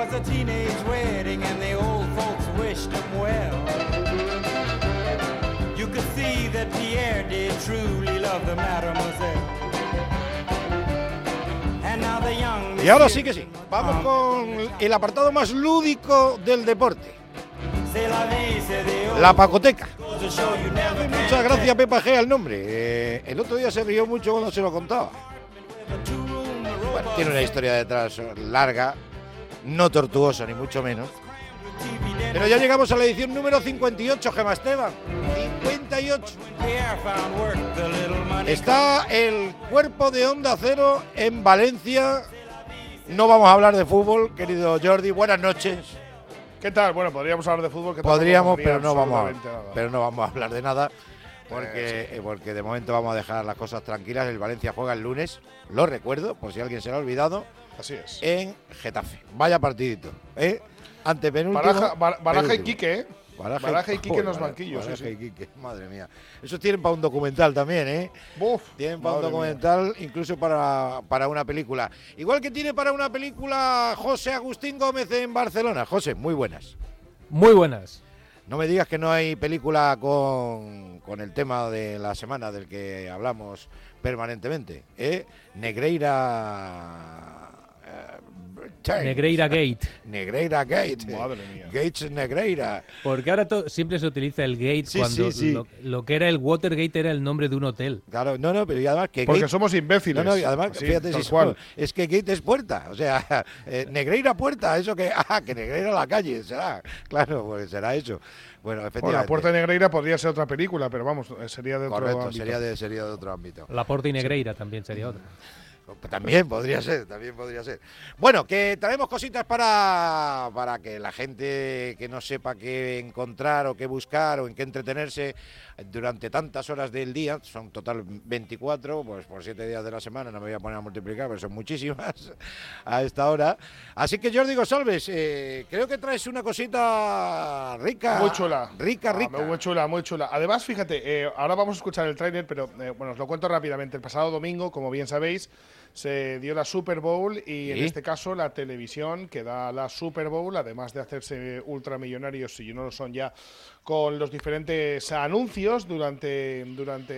was a teenage wedding and the old folks wished him well. You could see that Pierre did truly love the mademoiselle. And now the young Y ahora sí que sí. Vamos con el apartado más lúdico del deporte. La pacoteca. Muchas gracias, Pepa G, al nombre. Eh, el otro día se rió mucho cuando se lo contaba. Bueno, tiene una historia detrás larga, no tortuosa, ni mucho menos. Pero ya llegamos a la edición número 58, Gemma Esteban. 58. Pierre found work, the little money Está el cuerpo de Onda Cero en Valencia. No vamos a hablar de fútbol, querido Jordi. Buenas noches. ¿Qué tal? Bueno, podríamos hablar de fútbol. Que Podríamos, pero no vamos a, pero no vamos a hablar de nada. Porque, Eh, eh, porque de momento vamos a dejar las cosas tranquilas. El Valencia juega el lunes, lo recuerdo, por si alguien se lo ha olvidado, Así es. en Getafe. Vaya partidito, ¿eh? Ante penúltimo. Baraja, Bar- Baraja y. Quique, ¿eh? Baraja, Baraja y Quique en los banquillos, Baraja sí. y Quique, madre mía. Eso tienen para un documental también, ¿eh? Tienen para un mía. documental, incluso para, para una película. Igual que tiene para una película José Agustín Gómez en Barcelona. José, muy buenas. Muy buenas. No me digas que no hay película con, con el tema de la semana del que hablamos permanentemente. ¿eh? Negreira. Negreira Gate. Negreira Gate. Madre mía. Gates Negreira. Porque ahora siempre se utiliza el gate Sí, cuando sí, sí. Lo, lo que era el Watergate era el nombre de un hotel. Claro, no, no, pero y además que. Porque Gate- somos imbéciles. No, no, y además, Así, fíjate si cual. es que Gate es puerta, o sea, eh, Negreira puerta, eso que, ah, que Negreira la calle, será, claro, pues será eso. Bueno, Bueno, efectivamente. la Puerta de Negreira podría ser otra película, pero vamos, eh, sería de otro Correcto, ámbito. sería de, sería de otro ámbito. La Porta y Negreira también sería otra. También podría ser, también podría ser. Bueno, que traemos cositas para, para que la gente que no sepa qué encontrar o qué buscar o en qué entretenerse durante tantas horas del día, son total 24, pues por 7 días de la semana, no me voy a poner a multiplicar, pero son muchísimas a esta hora. Así que Jordi Gosalves, eh, creo que traes una cosita rica. Muy chula. Rica, Ah, rica. muy chula, muy chula. Además, fíjate, eh, ahora vamos a escuchar el tráiler, pero eh, bueno, os lo cuento rápidamente. El pasado domingo, como bien sabéis, se dio la Super Bowl y en este caso la televisión que da la Super Bowl, además de hacerse ultramillonarios, si no lo son ya, con los diferentes anuncios durante, durante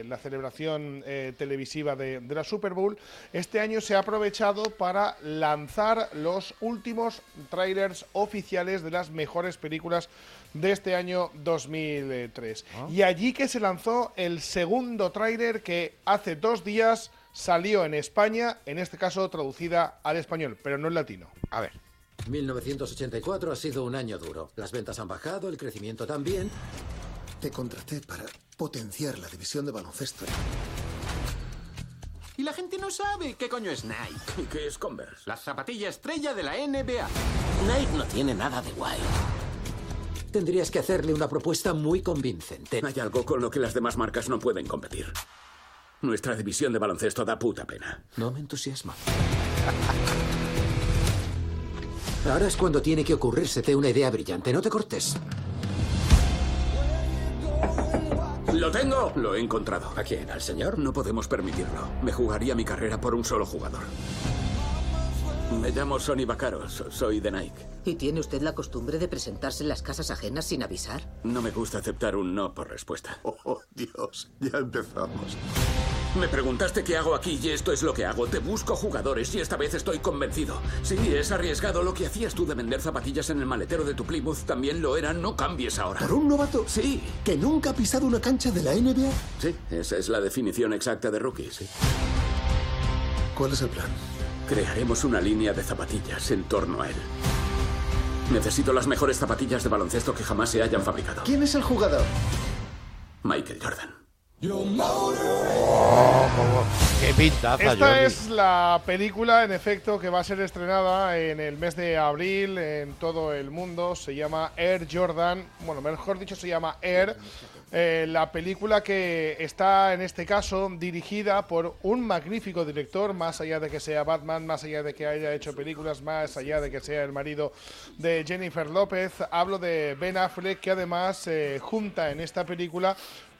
eh, la celebración eh, televisiva de, de la Super Bowl, este año se ha aprovechado para lanzar los últimos trailers oficiales de las mejores películas de este año 2003. Y allí que se lanzó el segundo tráiler que hace dos días salió en España, en este caso traducida al español, pero no en latino. A ver. 1984 ha sido un año duro. Las ventas han bajado, el crecimiento también. Te contraté para potenciar la división de baloncesto. Y la gente no sabe qué coño es Nike. ¿Y qué es Converse? La zapatilla estrella de la NBA. Nike no tiene nada de guay. Tendrías que hacerle una propuesta muy convincente. Hay algo con lo que las demás marcas no pueden competir. Nuestra división de baloncesto da puta pena. No me entusiasma. Ahora es cuando tiene que ocurrírsete una idea brillante. No te cortes. ¡Lo tengo! Lo he encontrado. ¿A quién? ¿Al señor? No podemos permitirlo. Me jugaría mi carrera por un solo jugador. Me llamo Sonny Vaccaro. so- Soy de Nike. ¿Y tiene usted la costumbre de presentarse en las casas ajenas sin avisar? No me gusta aceptar un no por respuesta. Oh, Dios, ya empezamos. Me preguntaste qué hago aquí y esto es lo que hago. Te busco jugadores y esta vez estoy convencido. Sí, es arriesgado. Lo que hacías tú de vender zapatillas en el maletero de tu Plymouth también lo era. No cambies ahora. ¿Por un novato Sí, que nunca ha pisado una cancha de la NBA? sí, esa es la definición exacta de rookie, sí. ¿Cuál es el plan? Crearemos una línea de zapatillas en torno a él. Necesito las mejores zapatillas de baloncesto que jamás se hayan fabricado. ¿Quién es el jugador? Michael Jordan. Qué pintaza, Esta Jordi. es la película, en efecto, que va a ser estrenada en el mes de abril en todo el mundo. Se llama Air Jordan. Bueno, mejor dicho, se llama Air. Eh, la película que está, en este caso, dirigida por un magnífico director, más allá de que sea Batman, más allá de que haya hecho películas, más allá de que sea el marido de Jennifer López. Hablo de Ben Affleck, que además eh, junta en esta película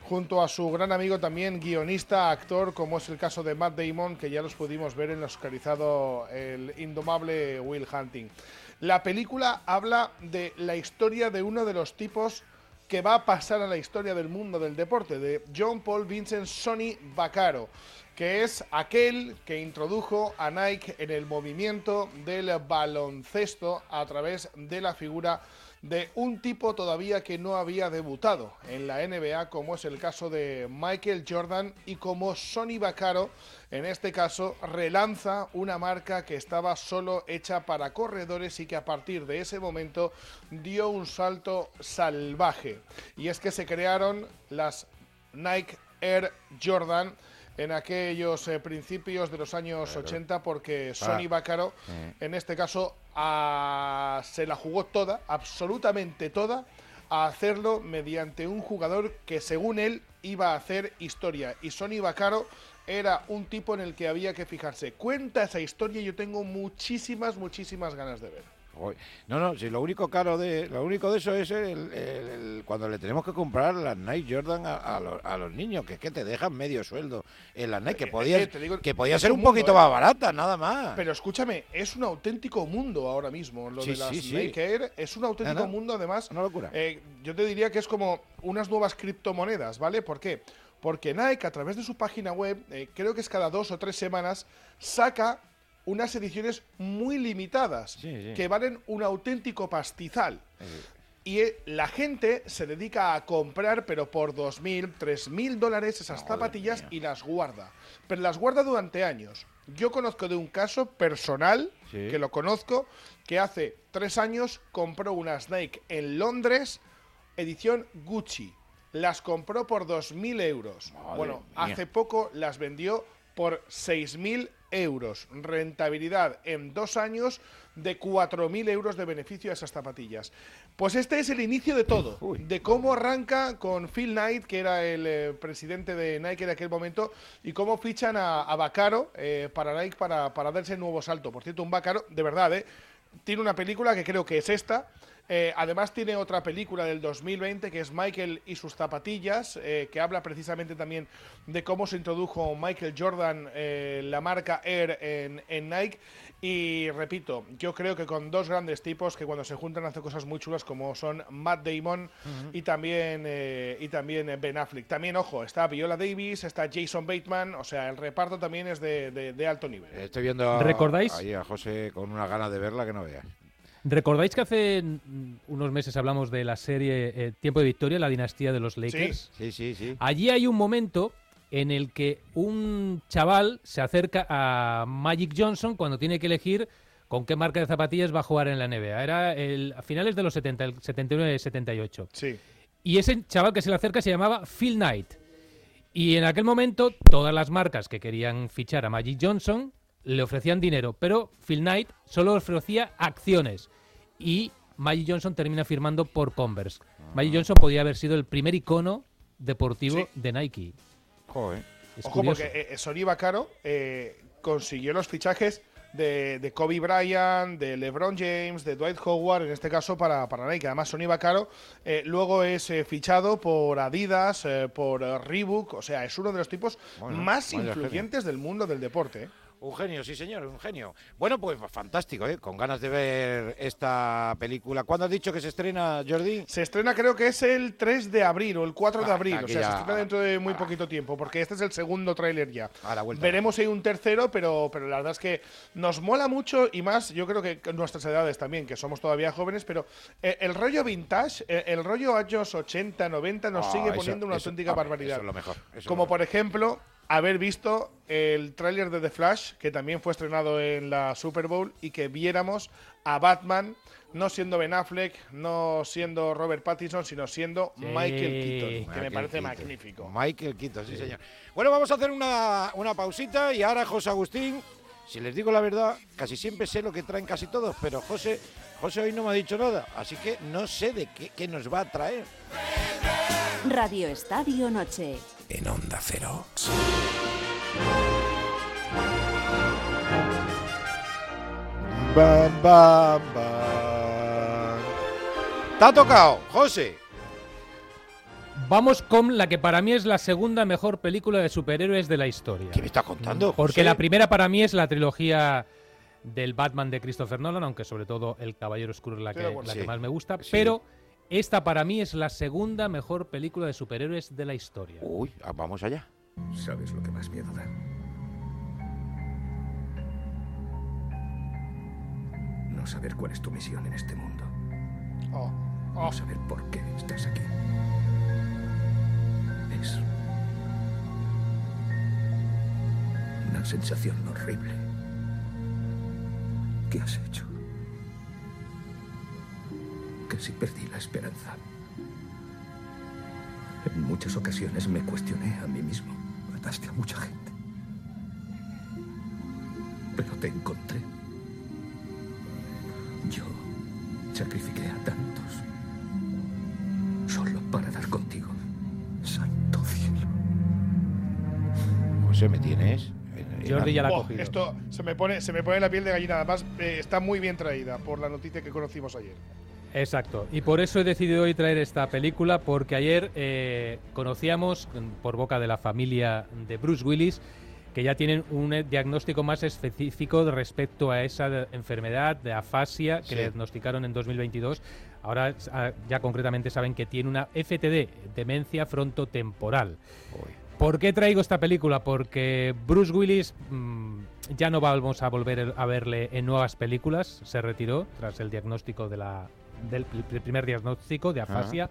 junto a su gran amigo también guionista, actor, como es el caso de Matt Damon, que ya los pudimos ver en el oscarizado El Indomable Will Hunting. La película habla de la historia de uno de los tipos que va a pasar a la historia del mundo del deporte, de John Paul Vincent Sonny Vaccaro, que es aquel que introdujo a Nike en el movimiento del baloncesto a través de la figura un tipo todavía que no había debutado en la NBA, como es el caso de Michael Jordan y como Sonny Vaccaro, en este caso, relanza una marca que estaba solo hecha para corredores y que a partir de ese momento dio un salto salvaje. Y es que se crearon las Nike Air Jordan en aquellos eh, principios de los años 80 porque Sonny Vaccaro, en este caso, a- se la jugó toda, absolutamente toda, a hacerlo mediante un jugador que según él iba a hacer historia. Y Sonny Vaccaro era un tipo en el que había que fijarse. Cuenta esa historia y yo tengo muchísimas, muchísimas ganas de ver. No, no, si lo único caro de lo único de eso es el, el- el- cuando le tenemos que comprar las Nike Jordan a, a los, a los niños, que es que te dejan medio sueldo en las Nike, que Eh, podía, eh, digo, que podía ser un mundo, poquito ¿eh? más barata, nada más. Pero escúchame, es un auténtico mundo ahora mismo. Lo Sí, de las sí, sí. Nike Air es un auténtico no. mundo, además. Una locura. eh, yo te diría que es como unas nuevas criptomonedas, ¿vale? ¿Por qué? Porque Nike, a través de su página web, eh, creo que es cada dos o tres semanas, saca unas ediciones muy limitadas Sí, sí. que valen un auténtico pastizal. Y eh, la gente se dedica a comprar, pero por 2.000, 3.000 dólares esas Madre zapatillas mía. y las guarda. Pero las guarda durante años. Yo conozco de un caso personal, Sí. que lo conozco, que hace tres años compró unas Nike en Londres, edición Gucci. Las compró por 2.000 euros. Madre bueno, mía. hace poco las vendió por 6.000 euros. Rentabilidad en dos años de 4.000 euros de beneficio a esas zapatillas. Pues este es el inicio de todo. Uy. de cómo arranca con Phil Knight, que era el eh, presidente de Nike en aquel momento, y cómo fichan a, a Vaccaro eh, para Nike para, para darse el nuevo salto. Por cierto, un Vaccaro, de verdad, ¿eh? tiene una película que creo que es esta. Eh, además tiene otra película del 2020 que es Michael y sus zapatillas, eh, que habla precisamente también de cómo se introdujo Michael Jordan, eh, la marca Air en, en Nike. Y repito, yo creo que con dos grandes tipos que cuando se juntan hacen cosas muy chulas como son Matt Damon y también eh, y también Ben Affleck. También, ojo, está Viola Davis, está Jason Bateman, o sea, el reparto también es de, de- de alto nivel. Estoy viendo a, ¿Recordáis? ahí a José con una gana de verla que no veas. ¿Recordáis que hace unos meses hablamos de la serie eh, Tiempo de Victoria, la dinastía de los Lakers? Sí, sí, sí. Allí hay un momento en el que un chaval se acerca a Magic Johnson cuando tiene que elegir con qué marca de zapatillas va a jugar en la NBA. Era el, a finales de los 70, el 79-78. Sí. Y ese chaval que se le acerca se llamaba Phil Knight. Y en aquel momento todas las marcas que querían fichar a Magic Johnson le ofrecían dinero, pero Phil Knight solo ofrecía acciones. Y Magic Johnson termina firmando por Converse. Magic Johnson podía haber sido el primer icono deportivo Sí. de Nike. Joder. Es Ojo, curioso. porque eh, Sonny Vaccaro eh, consiguió los fichajes de, de Kobe Bryant, de LeBron James, de Dwight Howard, en este caso para, para Nike. Además, Sonny Vaccaro eh, luego es eh, fichado por Adidas, eh, por Reebok, o sea, es uno de los tipos Bueno, más influyentes del mundo del deporte. Un genio, sí señor, un genio. Bueno, pues fantástico, ¿eh? Con ganas de ver esta película. ¿Cuándo has dicho que se estrena, Jordi? Se estrena creo que es el 3 de abril o el 4 de Ah, abril, o sea, ya- se estrena dentro de muy poquito tiempo, porque este es el segundo tráiler ya. A la vuelta. Veremos si hay un tercero, pero, pero la verdad es que nos mola mucho y más, yo creo que nuestras edades también, que somos todavía jóvenes, pero eh, el rollo vintage, eh, el rollo años 80, 90 nos Ah, sigue eso- poniendo una eso- auténtica ah, barbaridad. Eso es lo mejor. Como por ejemplo, haber visto el tráiler de The Flash, que también fue estrenado en la Super Bowl, y que viéramos a Batman, no siendo Ben Affleck, no siendo Robert Pattinson, sino siendo Sí. Michael Keaton, que me Michael parece Keaton. magnífico. Michael Keaton, sí, señor. Bueno, vamos a hacer una, una pausita y ahora José Agustín, si les digo la verdad, casi siempre sé lo que traen casi todos, pero José, José hoy no me ha dicho nada, así que no sé de qué, qué nos va a traer. Radio Estadio Noche. En Onda Cero. Bam, bam, bam. ¿Te ha tocado, José? Vamos con la que para mí es la segunda mejor película de superhéroes de la historia. ¿Qué me estás contando? Porque José? la primera para mí es la trilogía del Batman de Christopher Nolan, aunque sobre todo El Caballero Oscuro es la, que, la que Sí. más me gusta. Sí. Pero esta para mí es la segunda mejor película de superhéroes de la historia. Uy, ah, vamos allá. ¿Sabes lo que más miedo da? No saber cuál es tu misión en este mundo. Oh, oh. No saber por qué estás aquí. Es una sensación horrible. ¿Qué has hecho? Casi perdí la esperanza. En muchas ocasiones me cuestioné a mí mismo. Mataste a mucha gente. Pero te encontré. Yo sacrifiqué a tantos. Solo para dar contigo. Santo cielo. José, ¿me tienes? En- Jordi ya la cogido. esto se me pone se me pone la piel de gallina. Además, eh, está muy bien traída por la noticia que conocimos ayer. Exacto. Y por eso he decidido hoy traer esta película, porque ayer eh, conocíamos mm, por boca de la familia de Bruce Willis que ya tienen un eh, diagnóstico más específico respecto a esa de- enfermedad de afasia que Sí. le diagnosticaron en 2022. Ahora ah, ya concretamente saben que tiene una FTD, demencia frontotemporal. Uy. ¿Por qué traigo esta película? Porque Bruce Willis mm, ya no vamos a volver a verle en nuevas películas. Se retiró tras el diagnóstico de la, del pr- primer diagnóstico de afasia.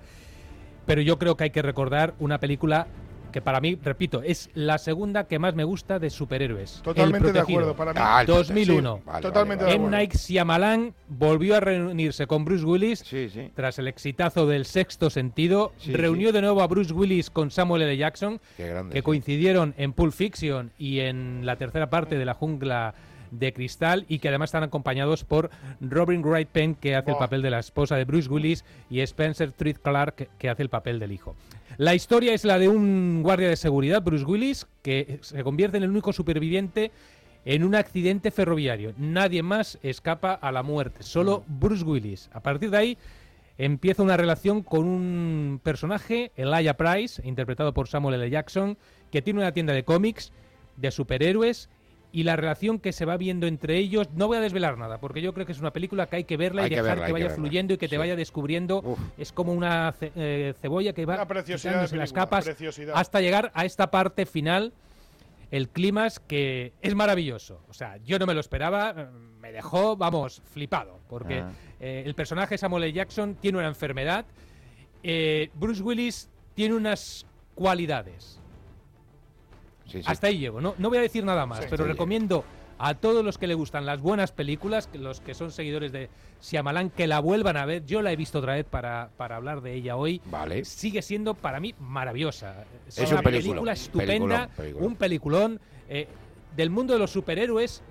Pero yo creo que hay que recordar una película que para mí, repito, es la segunda que más me gusta de superhéroes. Totalmente de acuerdo. Para mí, Ah, el 2001. Sí, vale, Totalmente vale, de M. vale. acuerdo. Night Shyamalan volvió a reunirse con Bruce Willis Sí, sí. tras el exitazo del sexto sentido. Sí, reunió de nuevo a Bruce Willis con Samuel L. Jackson Qué grande. que sí. coincidieron en Pulp Fiction y en la tercera parte de la jungla de cristal y que además están acompañados por Robin Wright Penn que hace el Buah. papel de la esposa de Bruce Willis y Spencer Treat Clark que, que hace el papel del hijo. La historia es la de un guardia de seguridad, Bruce Willis, que se convierte en el único superviviente en un accidente ferroviario. Nadie más escapa a la muerte, solo Bruce Willis. A partir de ahí empieza una relación con un personaje, Elijah Price, interpretado por Samuel L. Jackson, que tiene una tienda de cómics, de superhéroes, y la relación que se va viendo entre ellos. No voy a desvelar nada, porque yo creo que es una película que hay que verla Hay y que dejar verla, que vaya fluyendo y que te Sí. vaya descubriendo. Uf. Es como una ce- eh, cebolla que va quitándose las capas preciosidad. hasta llegar a esta parte final. El clímax que es maravilloso. O sea, yo no me lo esperaba, eh, me dejó, vamos, flipado. Porque Ah. eh, el personaje Samuel L. Jackson tiene una enfermedad. eh, Bruce Willis tiene unas cualidades. Sí, sí. Hasta ahí llego. No, no voy a decir nada más, Sí, pero recomiendo a todos los que le gustan las buenas películas, los que son seguidores de Shyamalan, que la vuelvan a ver. Yo la he visto otra vez para, para hablar de ella hoy. Vale. Sigue siendo para mí maravillosa. Es, Es una película estupenda, peliculón, peliculón. un peliculón eh, del mundo de los superhéroes.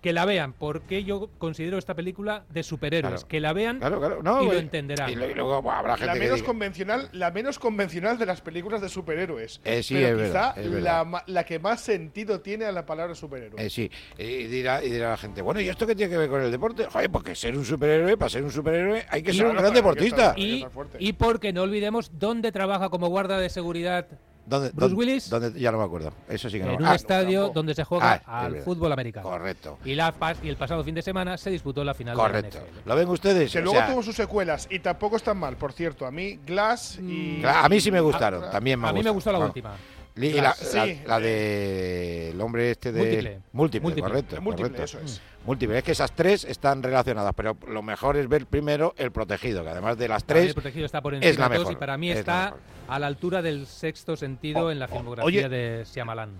Que la vean, porque yo considero esta película de superhéroes. Claro. Que la vean Claro, claro. No, y lo entenderán. Y, luego habrá gente La que menos diga- convencional, la menos convencional de las películas de superhéroes. Eh, sí, pero es quizá verdad, es la, verdad. ma- la que más sentido tiene a la palabra superhéroe. Eh, sí, y dirá, y dirá la gente, bueno, ¿y esto qué tiene que ver con el deporte? Joder, porque ser un superhéroe, para ser un superhéroe hay que Y ser un gran que deportista. estar- y, y porque no olvidemos dónde trabaja como guarda de seguridad ¿Dónde, Bruce dónde- Willis? dónde- ya no me acuerdo. Eso sí que no en un ah, estadio tampoco. donde se juega Ah, al fútbol americano. Correcto. Y, la, y el pasado fin de semana se disputó la final Correcto. de la NFL. ¿Lo ven ustedes? Que O luego sea, tuvo sus secuelas y tampoco están mal, por cierto. A mí, Glass y. a mí sí me gustaron, Ah, también me A mí me gustó la Vamos. última. Y la, Sí, la- la de el hombre este de Múltiple. múltiple, Múltiple. correcto, Múltiple, correcto. eso es. Múltiple, es que esas tres están relacionadas, pero lo mejor es ver primero el protegido, que además de las Para mí tres el protegido está por es encima la de todos mejor, y para mí es la está a la altura del sexto sentido O- en la o- filmografía oye- de Shyamalan.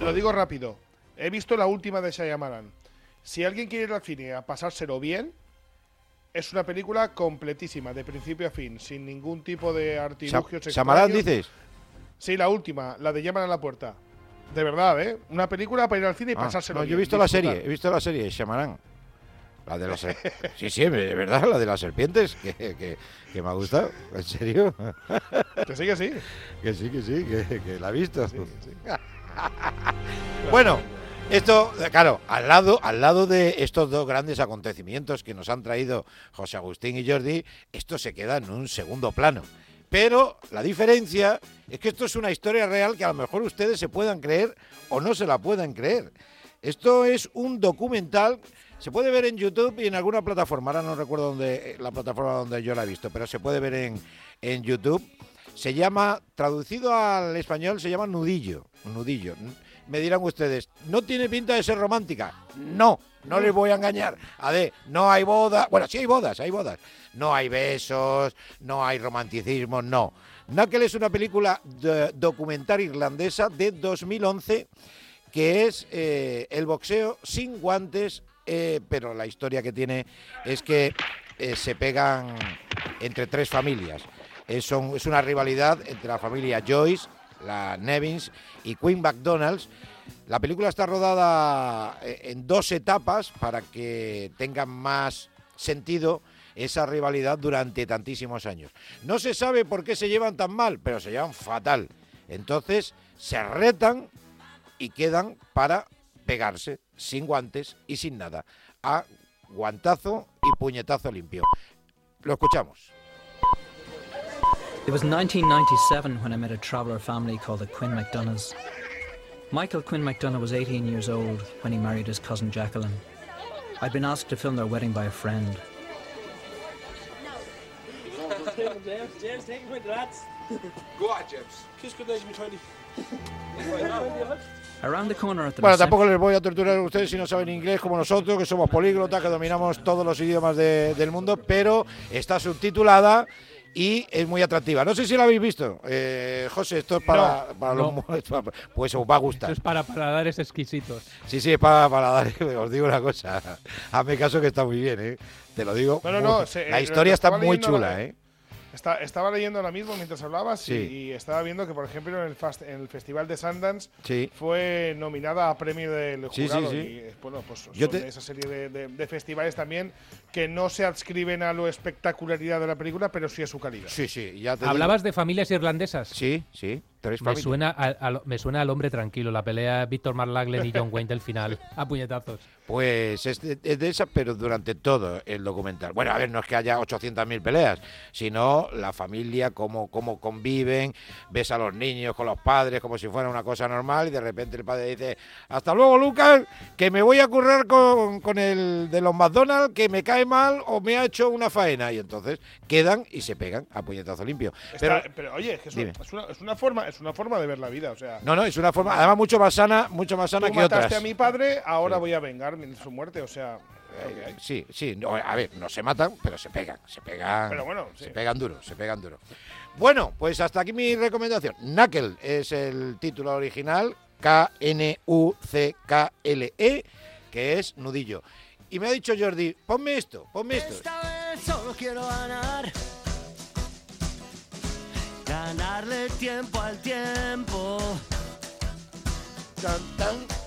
Lo digo rápido. He visto la última de Shyamalan. Si alguien quiere ir al cine a pasárselo bien, es una película completísima, de principio a fin, sin ningún tipo de Samarán extraños. dices. Sí, la última, la de Llaman a la puerta. De verdad, ¿eh? Una película para ir al cine y Ah, pasárselo no, yo he visto la disfrutar. serie, he visto la serie Shamarán. La de ser- Sí, sí, de verdad, la de las serpientes, que, que- que me ha gustado, en serio. Que sí, que sí. Que sí, que sí, que, que la he visto. bueno, esto, claro, al lado, al lado de estos dos grandes acontecimientos que nos han traído José Agustín y Jordi, esto se queda en un segundo plano. Pero la diferencia es que esto es una historia real que a lo mejor ustedes se puedan creer o no se la puedan creer. Esto es un documental, se puede ver en YouTube y en alguna plataforma, ahora no recuerdo dónde, eh, la plataforma donde yo la he visto, pero se puede ver en, en YouTube. Se llama, traducido al español, se llama Nudillo, Nudillo. Me dirán ustedes, ¿no tiene pinta de ser romántica? No, no les voy a engañar. A no hay bodas, bueno, sí hay bodas, hay bodas. No hay besos, no hay romanticismo, no. Knuckle es una película documental irlandesa de 2011 que es eh, el boxeo sin guantes, eh, pero la historia que tiene es que eh, se pegan entre tres familias. Son- es una rivalidad entre la familia Joyce, la Nevins y Queen McDonald's. La película está rodada eh, en dos etapas para que tenga más sentido esa rivalidad durante tantísimos años. No se sabe por qué se llevan tan mal, pero se llevan fatal. Entonces se retan y quedan para pegarse sin guantes y sin nada, a guantazo y puñetazo limpio. Lo escuchamos. It was 1997 when I met a traveller family called the Quinn. Michael Quinn McDonough was 18 years old when he married his cousin Jacqueline. I'd been asked to film their wedding by a friend. James, James, take a quick, lads. Go on, James. Kiss good night, 20. Around the the Bueno, tampoco les voy a torturar a ustedes si no saben inglés como nosotros, que somos políglotas, que dominamos todos los idiomas de- del mundo, pero está subtitulada y es muy atractiva. No sé si la habéis visto. Eh, José, esto es para, No, para no. los... Pues os va a gustar. Esto es para paladares exquisitos. Sí, sí, es para, para dar. Os digo una cosa. Hazme caso que está muy bien, ¿eh? Te lo digo. No, no, muy- no. se- la historia está muy chula, ¿eh? Está- estaba leyendo ahora mismo mientras hablabas y- Sí. y, estaba viendo que, por ejemplo, en el, fast- en el Festival de Sundance Sí. fue nominada a premio del Sí, sí, jurado. sí. Y, eh, bueno, pues son Yo te- esa serie de, de- de festivales también que no se adscriben a lo espectacularidad de la película, pero sí a su calidad. Sí, sí, ya te ¿Hablabas de familias irlandesas? Sí, sí. Tres Me suena, a- a- me suena al hombre tranquilo, la pelea Víctor Marlaglen y John Wayne del final, a puñetazos. Pues es de, es de esa, pero durante todo el documental. Bueno, a ver, no es que haya 800.000 peleas, sino la familia, cómo, cómo conviven, ves a los niños con los padres como si fuera una cosa normal y de repente el padre dice, hasta luego Lucas, que me voy a currar con, con el de los McDonald's, que me cae mal o me ha hecho una faena. Y entonces quedan y se pegan a puñetazo limpio. Está- Pero, pero, oye, es, que es, una, es, una, es una forma, es una forma de ver la vida. O sea, no, no, es una forma, además mucho más sana, mucho más sana tú que mataste otras. a mi padre, ahora Sí. voy a vengar su muerte. O sea. Sí, sí, no, a ver, no se matan, pero se pegan, se pegan. Pero bueno, sí. se pegan duro, se pegan duro. Bueno, pues hasta aquí mi recomendación. Knuckle es el título original, K-N-U-C-K-L-E, E, que es nudillo. Y me ha dicho Jordi, ponme esto, ponme esto. Esta vez solo quiero ganar. Ganarle tiempo al tiempo.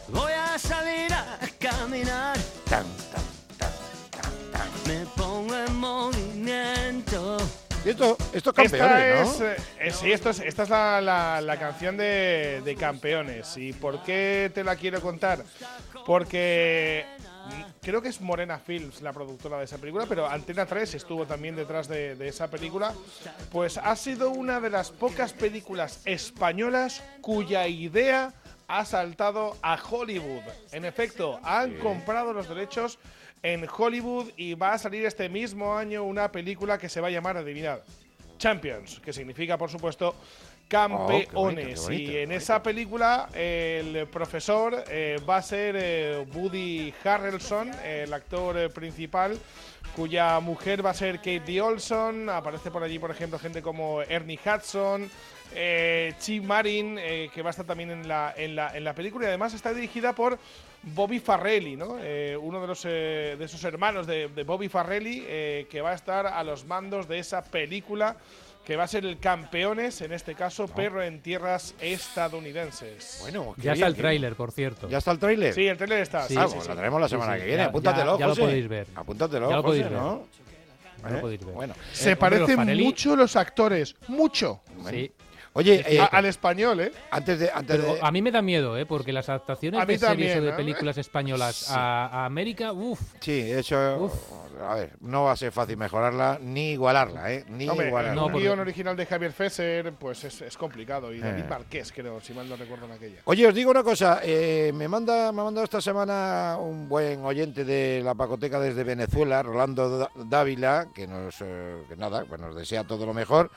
Voy a salir a caminar. Tan, Me pongo en movimiento. Y esto, esto Esta campeones, es, ¿no? eh, eh, sí, esto es- esta es la, la- la canción de, de campeones. ¿Y por qué te la quiero contar? Porque creo que es Morena Films la productora de esa película, pero Antena 3 estuvo también detrás de, de esa película. Pues ha sido una de las pocas películas españolas cuya idea ha saltado a Hollywood. En efecto, han comprado los derechos en Hollywood y va a salir este mismo año una película que se va a llamar, adivinad, Champions, que significa, por supuesto, campeones. Oh, bonito, y en esa película el profesor eh, va a ser eh, Woody Harrelson, el actor eh, principal, cuya mujer va a ser Katie Olson. Aparece por allí, por ejemplo, gente como Ernie Hudson. Eh, Chi Marin, eh, que va a estar también en la, en, la, en la película, y además está dirigida por Bobby Farrelly, ¿no? Eh, uno de, los, eh, de esos hermanos de, de Bobby Farrelly, eh, que va a estar a los mandos de esa película, que va a ser el Campeones, en este caso, Perro en Tierras Estadounidenses. Bueno, Ya está el tráiler, por cierto. ¿Ya está el tráiler? Sí, el tráiler está. Sí, ah, sí, pues sí. lo tenemos la semana sí, que viene. ya- Apúntatelo, ya- ya lo José. podéis ver. Apúntatelo, Ya lo José, podéis ver. ¿no? Lo ¿Eh? podéis ver. Bueno, Se Eh, parecen mucho los actores, mucho. Sí. Oye, eh, A- al español, ¿eh? antes de, antes Pero de- a mí me da miedo, ¿eh? Porque las adaptaciones A mí de series también, o de ¿eh? películas españolas Sí. a, a América, uff. Sí, eso. A ver, no va a ser fácil mejorarla ni igualarla, ¿eh? Ni Hombre, igualarla. un guion original de Javier Fesser, pues es, es complicado. Y David Eh. Marqués, creo, si mal no recuerdo en aquella. Oye, os digo una cosa, eh, me manda me ha mandado esta semana un buen oyente de la Pacoteca desde Venezuela, Rolando Dávila, que nos eh, que nada, pues nos desea todo lo mejor,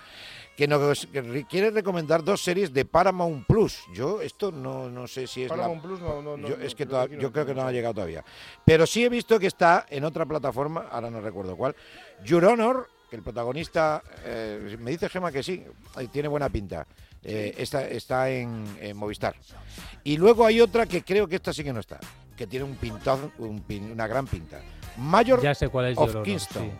que nos que quiere recomendar dos series de Paramount Plus. Yo esto no, no sé si es la- Paramount Plus no- no- no- yo, no, es que creo toda- que aquí no yo creo que no ha llegado todavía. Pero sí he visto que está en otra plataforma, ahora no recuerdo cuál, Your Honor, que el protagonista, eh, me dice Gema que sí, eh, tiene buena pinta. Eh, está, está en, en Movistar. Y luego hay otra que creo que esta sí que no está, que tiene un pintón, un pin- una gran pinta. Mayor Ya sé cuál es of Your Honor, Kingston. sí.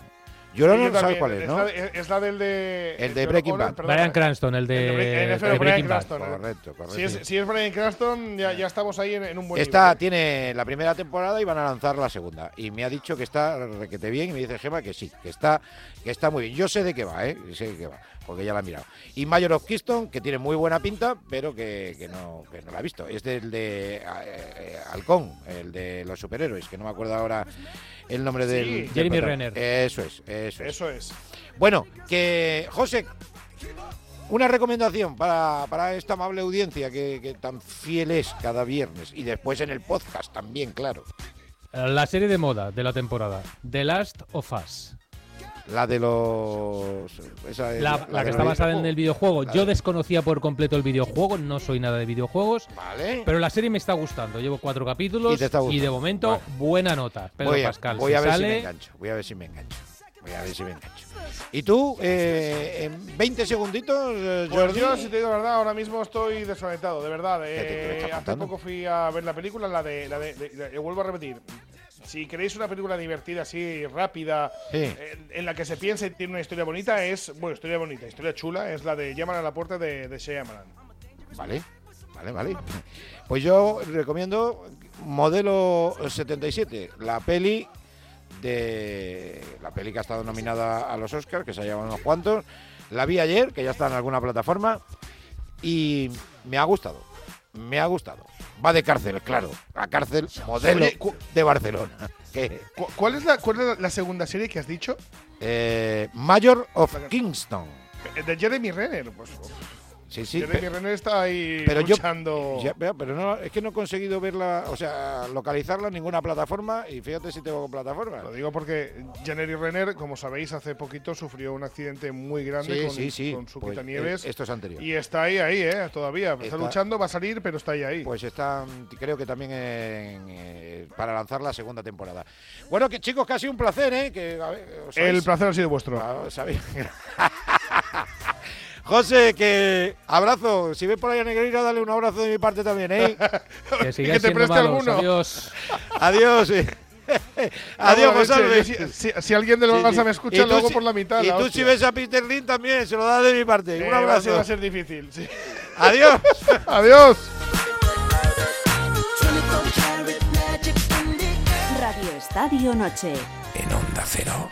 Your Sí, yo ¿sabes también. cuál es, no? la es la del de. El de Breaking Bad. Brian Cranston, el de, El de Breaking Bad. ¿eh? Correcto, correcto. Si es, si es Brian Cranston, ya, ya estamos ahí en, en un buen Esta nivel. tiene la primera temporada y van a lanzar la segunda. Y me ha dicho que está requete bien y me dice Gema que sí, que está, que está muy bien. Yo sé de qué va, ¿eh? Sé de qué va, porque ya la he mirado. Y Mayor of Keystone, que tiene muy buena pinta, pero que, que no, que no la he visto. Es del de eh, eh, Halcón, el de los superhéroes, que no me acuerdo ahora el nombre Sí. del... del Jeremy Renner. Eso es, eso es. Eso es. Bueno, que José, una recomendación para, para esta amable audiencia que, que tan fiel es cada viernes y después en el podcast también, claro. La serie de moda de la temporada, The Last of Us. La de los... esa es La, la que de está basada en el videojuego. Yo desconocía por completo el videojuego, no soy nada de videojuegos. Vale. Pero la serie me está gustando. Llevo cuatro capítulos Y te está gustando. de momento Vale. buena nota. Pedro voy a, Pascal. voy si a ver si me engancho. Voy a ver si me engancho. Voy a ver si me engancho. ¿Y tú, eh, en 20 segunditos, eh, Pues yo, si te digo la verdad, ahora mismo estoy desorientado, de verdad. ¿Qué te- qué me Eh, hace contando? poco fui a ver la película, la de, la de, de- de- vuelvo a repetir. Si queréis una película divertida, así rápida, Sí. eh, en la que se piense y tiene una historia bonita, es, bueno, historia bonita, historia chula, es la de Llaman a la puerta de, de Shyamalan. Vale, vale, vale. Pues yo recomiendo Modelo 77, la peli de la peli que ha estado nominada a los Oscars, que se ha llevado unos cuantos. La vi ayer, que ya está en alguna plataforma, y me ha gustado. Me ha gustado. Va de cárcel, claro. A cárcel modelo Oye, de Barcelona. Que, ¿Cu- ¿Cuál es, la, ¿Cuál es la, la segunda serie que has dicho? eh, Mayor of Kingston. Eh, De Jeremy Renner. Pues, Sí, sí. Jeremy pe- Renner está ahí pero yo- luchando. Ya, pero pero no, es que no he conseguido verla, o sea, localizarla en ninguna plataforma y fíjate si tengo plataforma. Lo digo porque Jeremy Renner, como sabéis, hace poquito sufrió un accidente muy grande Sí, con, sí, sí. con su Pues, quitanieves. eh, esto es anterior. Y está ahí, ahí, ¿eh? Todavía. Está, Está- luchando, va a salir, pero está ahí, ahí. Pues están, creo que también en, eh, para lanzar la segunda temporada. Bueno, que chicos, casi un placer, ¿eh? Que, a ver, ¿os El placer ha sido vuestro. Ah, sabéis. José, que abrazo. Si ves por ahí a Negreira, dale un abrazo de mi parte también, ¿eh? Que que te siendo preste malos. alguno. Adiós. Adiós. eh. Adiós, José. Si, si- si alguien del Sí, Barça sí. me escucha, luego si- por la mitad. Y la tú hostia. si ves a Peter Lin también, se lo das de mi parte. Eh, un abrazo. Va a ser difícil, sí. Adiós. Adiós. Radio Estadio Noche. En Onda Cero.